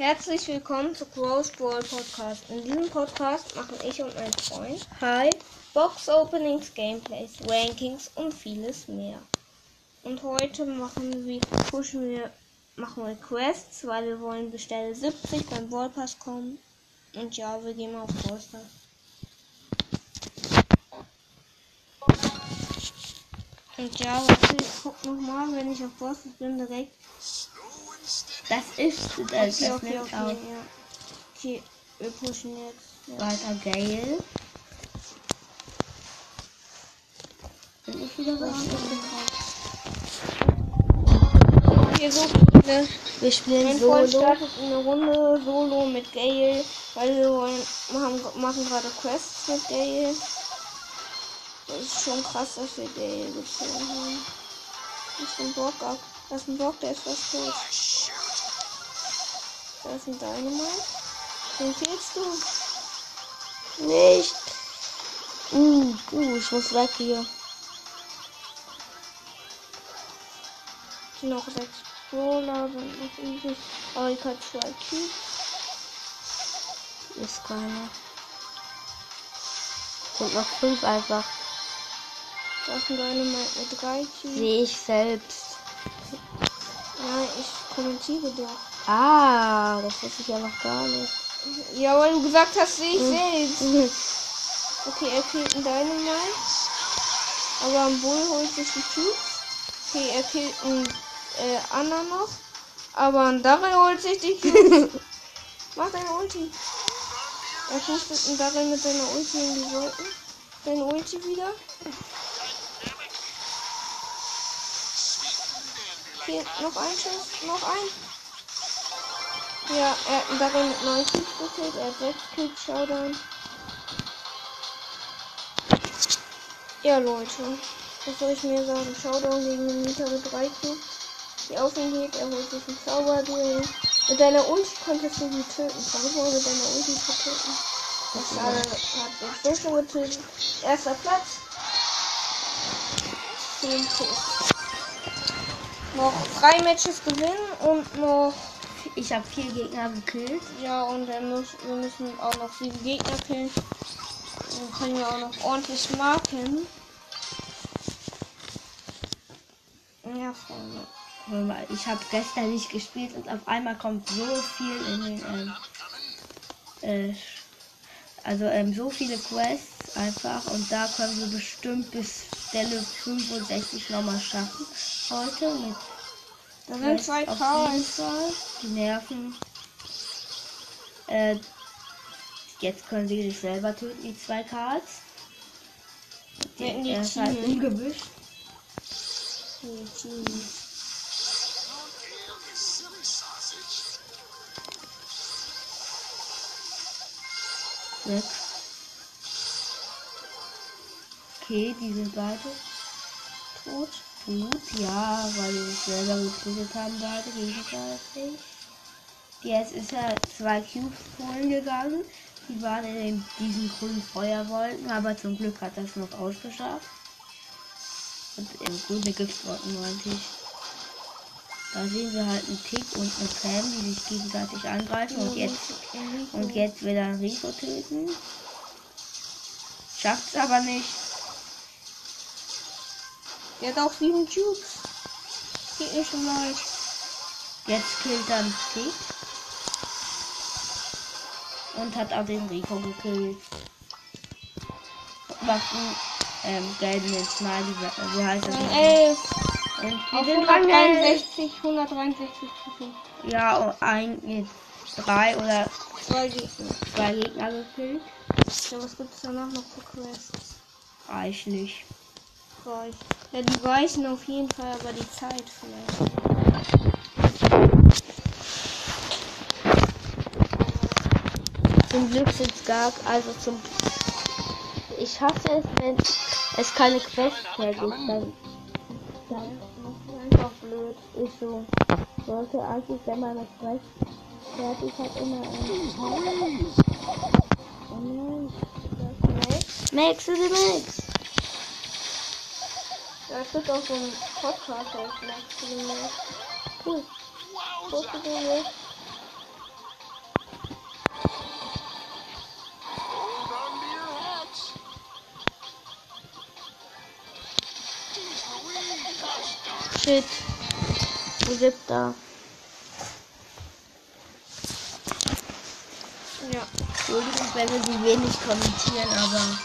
Herzlich willkommen zu Gross Brawl Podcast. In diesem Podcast machen ich und mein Freund Hi Box Openings, Gameplays, Rankings und vieles mehr. Und heute machen wir pushen wir machen wir Quests, weil wir wollen bestelle 70 beim Brawl Pass kommen. Und ja, wir gehen mal auf Brawl Und ja, warte, ich guck nochmal, wenn ich auf Brawl bin direkt das ist das. Okay, das okay, okay, auf. Ja. okay, wir pushen jetzt. Ja. Weiter Gale. Bin ich wieder dran? Okay, so viele. Wir spielen mein Solo. Freund eine Runde Solo mit Gale, weil wir wollen, machen, machen gerade Quests mit Gale. Das ist schon krass, dass wir Gale gezogen haben. Das ist ein Bock ab. Das ist ein Bock, der ist fast tot. Da ist ein Dynamite. Den killst du. Nicht. Uh, uh, ich muss weg hier. Noch sechs Brawler sind noch übrig. Aber ich habe zwei Cubes. Ist keiner. Und noch fünf einfach. Das sind deine mit drei Cubes. Sehe ich selbst. Nein, ich kommentiere doch. Ah, das wusste ich einfach gar nicht. Ja, weil du gesagt hast, wie ich hm. selbst. okay, er killt einen Dynamite. Aber am Bull holt sich die Tubes. Okay, er killt einen äh, Anna noch. Aber ein Darrell holt sich die Cubes. Mach deine Ulti. Er pustet einen Darin mit seiner Ulti in die Wolken. Deine Ulti wieder. Hier, noch ein Schuss, noch ein. Ja, er hat einen Baron mit 90 gekillt, er hat 6 Kills Showdown. Ja, Leute. Was soll ich mir sagen? Showdown gegen den mittlere 13. Die auf geht, er holt sich einen Zauberduell. Mit deiner Ulti konntest du die töten. Versuch mal mit deiner Ulti zu töten. Das schade, hat den so getötet. Erster Platz. 10 Kills. Noch 3 Matches gewinnen und noch ich habe vier Gegner gekillt. Ja, und muss, wir müssen auch noch sieben Gegner killen. Dann können wir auch noch ordentlich marken. Ja, Freunde. Ich habe gestern nicht gespielt und auf einmal kommt so viel in den. Ähm, äh, also ähm, so viele Quests einfach und da können wir bestimmt bis Stelle 65 nochmal schaffen heute mit da sind zwei Käufer. Die nerven. Äh, jetzt können sie sich selber töten, die zwei Karls. Die, die, die ist halt im Gebüsch. Weg. Okay, die sind beide tot. Gut, ja, weil wir es selber gekriegt haben, da hatte ich nicht. Jetzt ist er zwei Cubes holen gegangen. Die waren in diesen grünen Feuerwolken, aber zum Glück hat er es noch ausgeschafft. Und im grünen Giftwolken meinte ich. Da sehen wir halt einen Tick und eine Cam, die sich gegenseitig angreifen und jetzt und jetzt will er Rico töten. Schafft's aber nicht. Der hat auch 7 Tubes. Geht nicht so leicht. Jetzt killt er einen Tick. Und hat auch den Rico gekillt. Macht einen ähm, gelben Smiley. Wie heißt das? Ein Elf. Und wir sind 163, 163 Trophäen. Ja, und ein, drei oder zwei Gegner. Zwei Gegner gekillt. Ja, was gibt es danach noch für Quests? Reichlich. Reichlich. Ja, die weichen auf jeden Fall, aber die Zeit vielleicht. Zum Glück sind es gar, also zum. Ich hasse es, wenn es keine Quest mehr gibt. Dann, dann ist einfach blöd. Ist so. Sollte eigentlich, wenn man eine Quest fertig hat, immer einen. Oh nein. Max, du Max es gibt auch so einen Podcast auf Maximus. Cool. Wusste du nicht? Shit. Wo gibt da? Ja. Entschuldigung, wenn wir die wenig kommentieren, aber.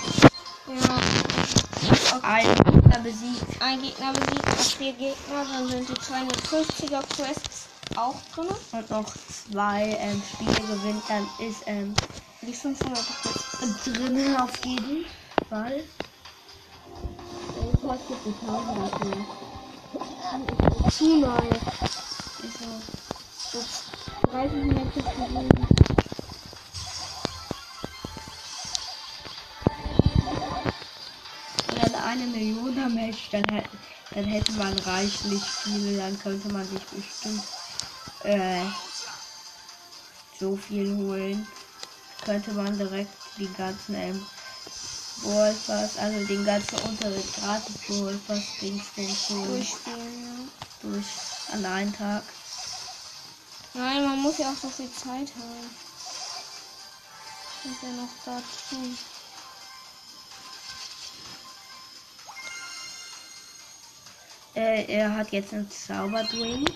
Ja ein Gegner besiegt. Ein Gegner besiegt noch vier Gegner, dann sind die 250er Quests auch drin. und noch zwei ähm, Spiele gewinnt, dann ist ähm, Die 500er Quests. drin auf jeden Fall. Der kostet die 1000 dafür. Zu neu. Ist so. So 30 Matches gewonnen. Eine Million Match, dann, dann hätte man reichlich viele, dann könnte man sich bestimmt äh, so viel holen. Könnte man direkt die ganzen ähm, Ballpass, also den ganzen Unterricht gratis Ballpass Dings. Durchspielen, ja. Durch an einem Tag. Nein, man muss ja auch so viel Zeit haben. Und ja noch dazu. Äh, er hat jetzt einen Zauberdrink.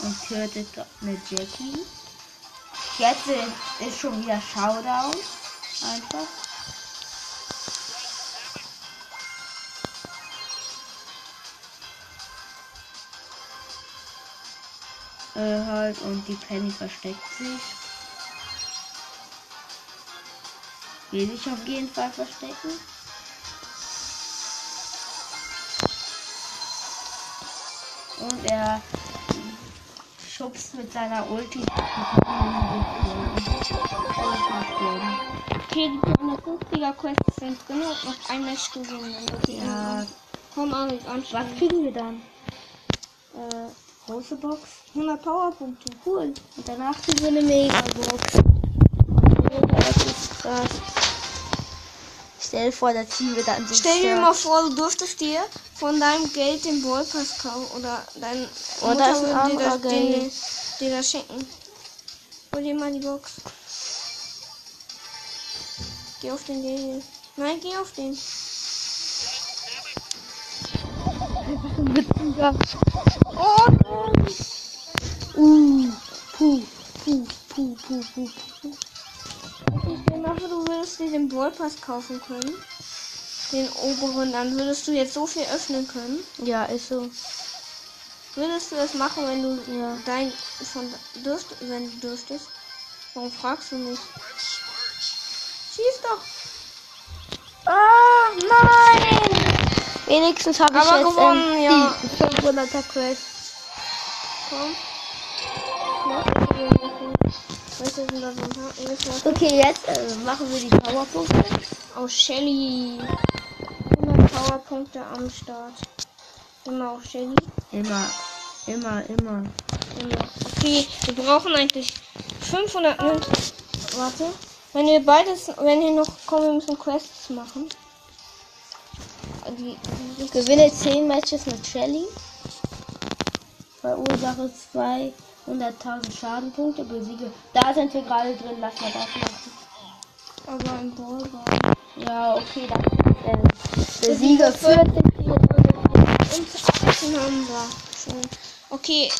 Und tötet eine Jackie. Jetzt ist schon wieder Showdown. Einfach. Äh, halt, und die Penny versteckt sich. Will sich auf jeden Fall verstecken. Und er schubst mit seiner Ulti. Okay, die 250er Quests sind drin und noch ein Match gewinnen. Ja. Komm, Arik, Was anfangen. kriegen wir dann? Äh, Große Box. 100 Powerpunkte. Cool. Und danach kriegen wir eine Mega-Box. Das ist krass. Stell dir vor, da ziehen wir dann so Stell dir mal vor, du dürftest dir von deinem Geld den Ballpass kaufen oder dein Oh, ist ein würde dir das, den, dir das schenken. Hol dir mal die Box. Geh auf den Geld. Nein, geh auf den. Oh, nein. Uh, puh, puh, puh, puh, puh, puh. Den Ballpass kaufen können. Den oberen, dann würdest du jetzt so viel öffnen können. Ja, ist so. Würdest du das machen, wenn du Ja. dein von dürft, wenn du dürftest? Warum fragst du mich? Schieß doch! Ah, nein! Wenigstens habe ich Aber jetzt gewonnen, ähm, ja. die 500er Quest. Komm. Mach Okay, jetzt äh, machen wir die Powerpunkte. Oh, Shelly. 100 Powerpunkte am Start. Immer auf Shelly. Immer, immer, immer. Immer. Okay, wir brauchen eigentlich 500 Münzen. Warte. Wenn wir beides, wenn hier noch kommen, wir müssen Quests machen. Die, Gewinne 10 Matches mit Shelly. Verursache 200.000 Schadenpunkte. Besiege. Da sind wir gerade drin. Lass mal das machen. aber im Ballball. Ja, okay, dann. Äh, besiege 40. Und 18 haben wir schon. Okay,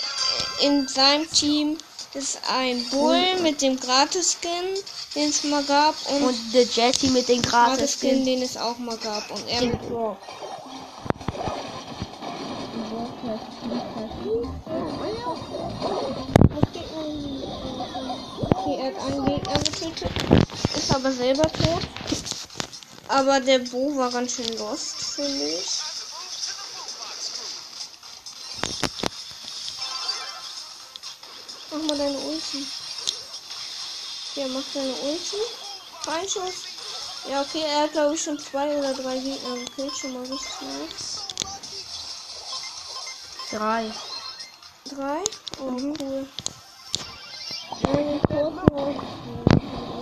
in seinem Team ist ein Bull mit dem Gratis-Skin, den es mal gab. Und, Und der Jetty mit den Gratis-Skin, Gratis-Skin. den es auch mal gab. Und er mit Rock. Okay, er hat einen Gegner getötet. Ist aber selber tot. Aber der Bo war ganz schön lost, finde ich. Mach mal deine Ulti. Ja, mach deine Ulti. Ein Schuss. Ja, okay, er hat glaube ich schon zwei oder drei Gegner gekillt. Schon mal richtig nice. Drei. Drei? Oh, cool. Eine kurze Ja,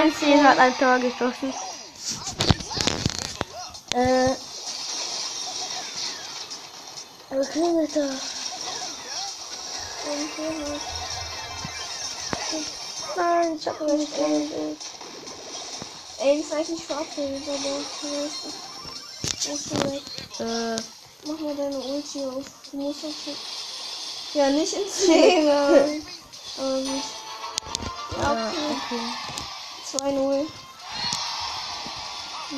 19 hat ein Tor geschossen. Äh. Was klingelt da? Nein, ich hab mir nicht eingebildet. Ey, das reicht nicht für Abhängig, aber das Äh. Mach mal deine Ulti auf. Du musst auf. Ja, nicht in Aber nicht. Ja, okay. okay. 2-0.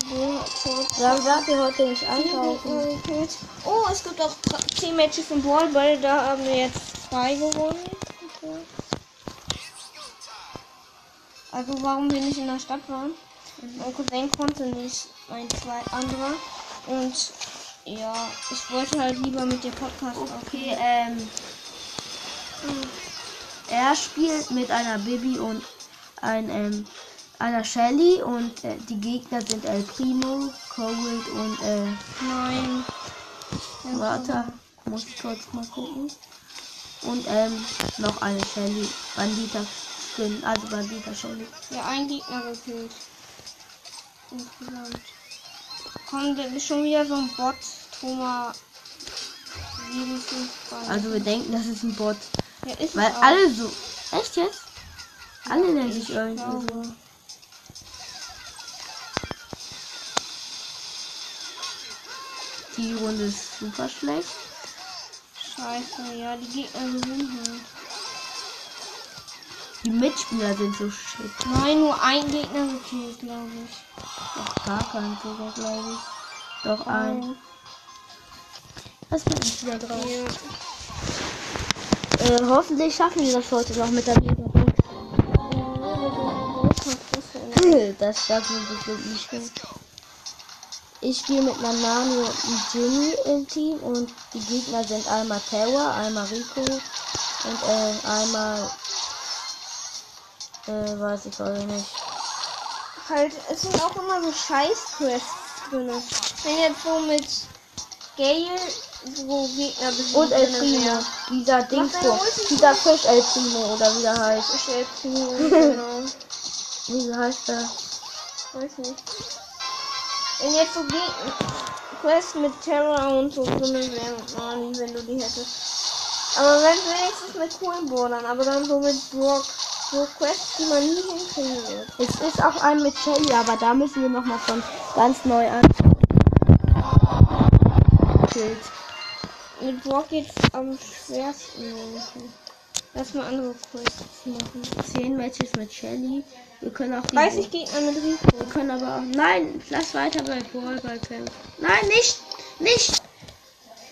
Bull hat Tor. Warum sagt ihr heute nicht einkaufen? Oh, es gibt auch 10 Matches im Ballball. Da haben wir jetzt 2 gewonnen. Okay. Also warum wir nicht in der Stadt waren? Mein Cousin konnte nicht, ein zwei anderer. Und ja, ich wollte halt lieber mit dir Podcast Okay, ähm. Er spielt mit einer Bibi und ein, ähm, einer Shelly und äh, die Gegner sind El Primo, Cold und äh, Nein. warte, muss ich kurz mal gucken. Und ähm, noch eine Shelly, Bandita Skin, also Bandita Shelly. Ja, ein Gegner gekillt. Insgesamt. Komm, da ist schon wieder so ein Bot. Thomas 752. Also wir denken, das ist ein Bot. ja, ist Weil alle so. Echt jetzt? Alle nennen sich Ich irgendwie so. Die Runde ist super schlecht. Scheiße, ja, die Gegner gewinnen halt. Die Mitspieler sind so shit. Nein, nur ein Gegner gekillt, glaube ich. Doch gar kein sogar, glaube ich. Doch ein. Was bin ich wieder drauf? Ja. Äh, hoffentlich schaffen wir das heute noch mit der Megabox. das schaffen wir bestimmt nicht gut. Ich spiele mit Nani und Jimmy im Team und die Gegner sind einmal Terra, einmal Rico und äh, einmal äh, weiß ich heute nicht. Halt, es sind auch immer so Scheiß-Quests drin. Wenn jetzt so mit Gale so Gegner besiegen Und El Primo, dieser Dingsbum, Ulti. dieser Fisch El Primo oder wie der heißt. Ich El Primo, genau. Wie heißt der? Weiß nicht. Wenn jetzt so Geg Quests mit Terror und so drin wären, Nani, wenn du die hättest. Aber wenn wenigstens mit coolen Bordern, aber dann so mit Brock. So Quests, die man nie hinkriegen wird. Es ist auch ein mit Shelly, aber da müssen wir nochmal von ganz neu an. Mit Brock geht's am schwersten. Lass mal andere Quests machen. 10 Matches mit Shelly. Wir können auch die 30 Gegner mit Rico. Wir können aber auch. Nein, lass weiter bei Ballball kämpfen. Nein, nicht! Nicht!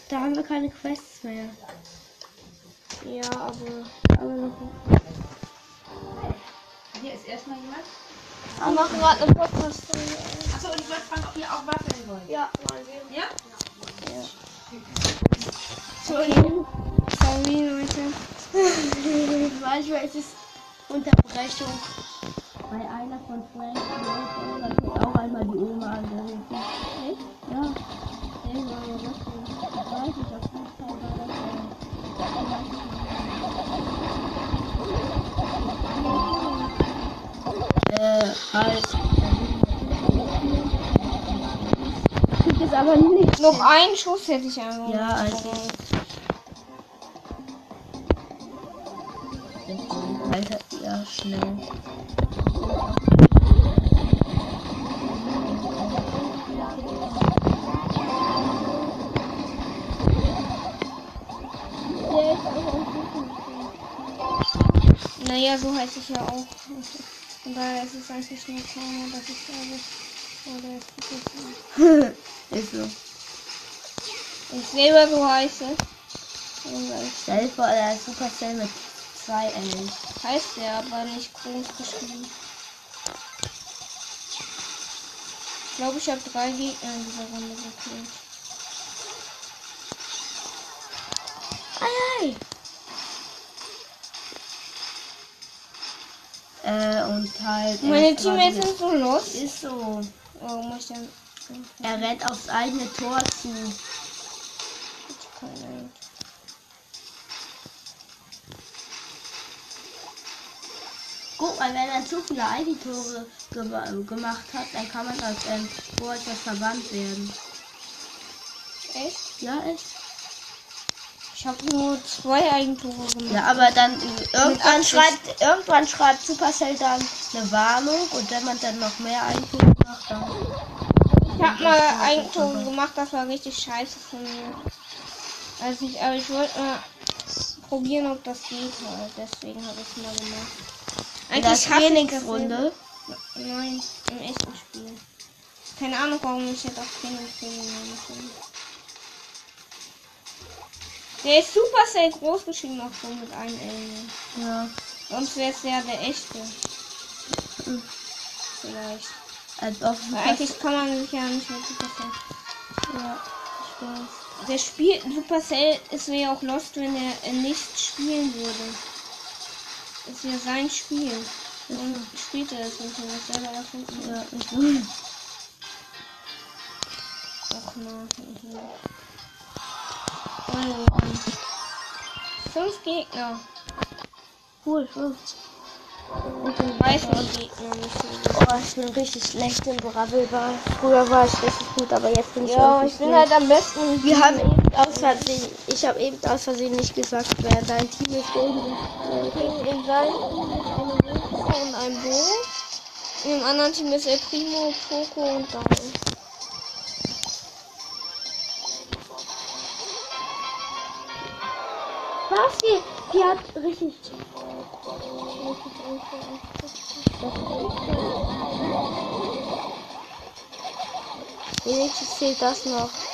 Da haben wir keine Quests mehr. Ja, aber. Aber noch. Hier ist erstmal jemand. Wir machen gerade eine Podcast-Folge. Achso, und ich wollte fragen, ob ihr auch waffeln wollt. Ja, wollen wir. Ja? Sorry. Sorry, Leute. Manchmal ist es Unterbrechung. Bei einer von Frank da wird auch einmal die Oma angerufen. Echt? Ja. Hey, war ja? Ich weiß nicht, auf jeden Fall war das ja. Äh, halt. Krieg es aber nicht. Noch einen Schuss hätte ich einfach. Ja, also. Schnell. Naja, so heißt ich ja auch. Von daher ist es eigentlich nur Karma, dass ich sage. Oh, der ist so. Ich selber so heiße. Warum sag ich Stell dir vor, der ist Supercell mit zwei L. Heißt der, aber nicht groß geschrieben. Ich glaube, ich habe drei Gegner in dieser Runde gekillt. Ei, ei. Äh, und halt. er Meine Teammates sind so los. Ist so. Warum muss ich dann. Er rennt aufs eigene Tor zu. Keine. Guck mal, wenn er zu viele Eigentore ge gemacht hat, dann kann man als ähm, Torhüter verbannt werden. Echt? Ja, echt. Ich habe nur zwei Eigentore gemacht. Ja, aber dann äh, irgendwann schreibt, irgendwann schreibt Supercell dann eine Warnung und wenn man dann noch mehr Eigentore macht, dann. Ich habe mal Eigentore gemacht, das war richtig scheiße von mir. Also ich, aber ich wollte mal probieren, ob das geht halt. Deswegen habe ich es mal gemacht. In der hasse ich das Trainingsrunde. Nein, im echten Spiel. Keine Ahnung, warum ich jetzt auf Trainingsrunde bin. Der ist super sehr groß geschrieben, auch schon mit einem L. Ja. Sonst wäre es ja der echte. Mhm. Vielleicht. Als ob eigentlich kann man sich ja nicht mit Supercell. Ja, ich weiß. Der Spiel Supercell ist mir auch lost, wenn er nicht spielen würde. Ist ja sein Spiel. Und spielt er es nicht, wenn er es selber erfunden Ja, ich weiß. Och hier. Oh Mann. Fünf Gegner. Cool, cool. Und 30 Gegner müssen wir. Oh, ich bin richtig schlecht im Brabbelball. Früher war ich richtig gut, aber jetzt bin ich Ja, ich bin halt am besten. Wir haben aus Versehen, ich habe eben aus Versehen nicht gesagt, wer dein Team ist. In seinem Team und ein Bo. In dem anderen Team ist El Primo, Poco und Daryl. Was? Die, die hat richtig. Wenigstens zählt das noch.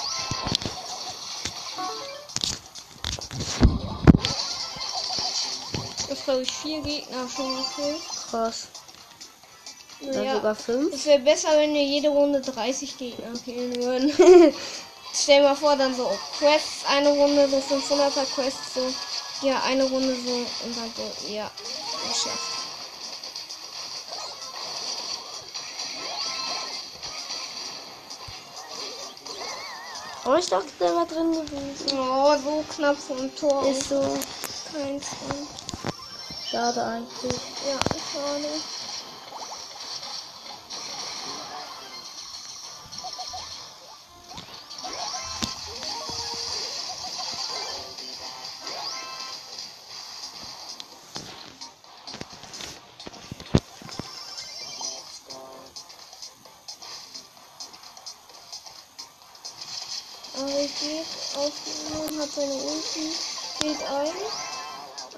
Glaube ich vier Gegner schon gekillt. Krass. Naja, sogar fünf. es wäre besser, wenn wir jede Runde 30 Gegner killen würden. Stell mal vor, dann so Quests, eine Runde, so 500er Quests, so, ja, eine Runde so und dann so, ja, geschafft. Oh, ich dachte, der war drin gewesen. Oh, so knapp vom Tor. Ist so kein Sinn. Schade eigentlich. Ja, schade. Aber ich geht auf hat seine Ulti, geht ein.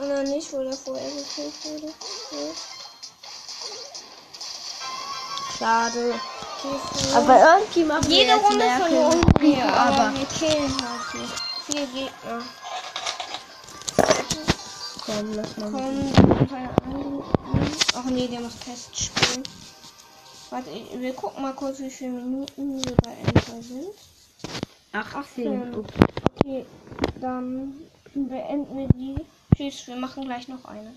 Und dann nicht, weil er vorher gekillt wurde. Ja. Schade. Okay, Aber irgendwie machen wir Jede jetzt Runde mehr verloren Kills. wir, aber wir killen halt nicht. Vier Gegner. komm, lass mal. Komm, keine Ahnung. Ach nee, der muss Test spielen. Warte, wir gucken mal kurz, wie viele Minuten wir bei Enter sind. 18. Okay, dann beenden wir die. Tschüss, wir machen gleich noch eine.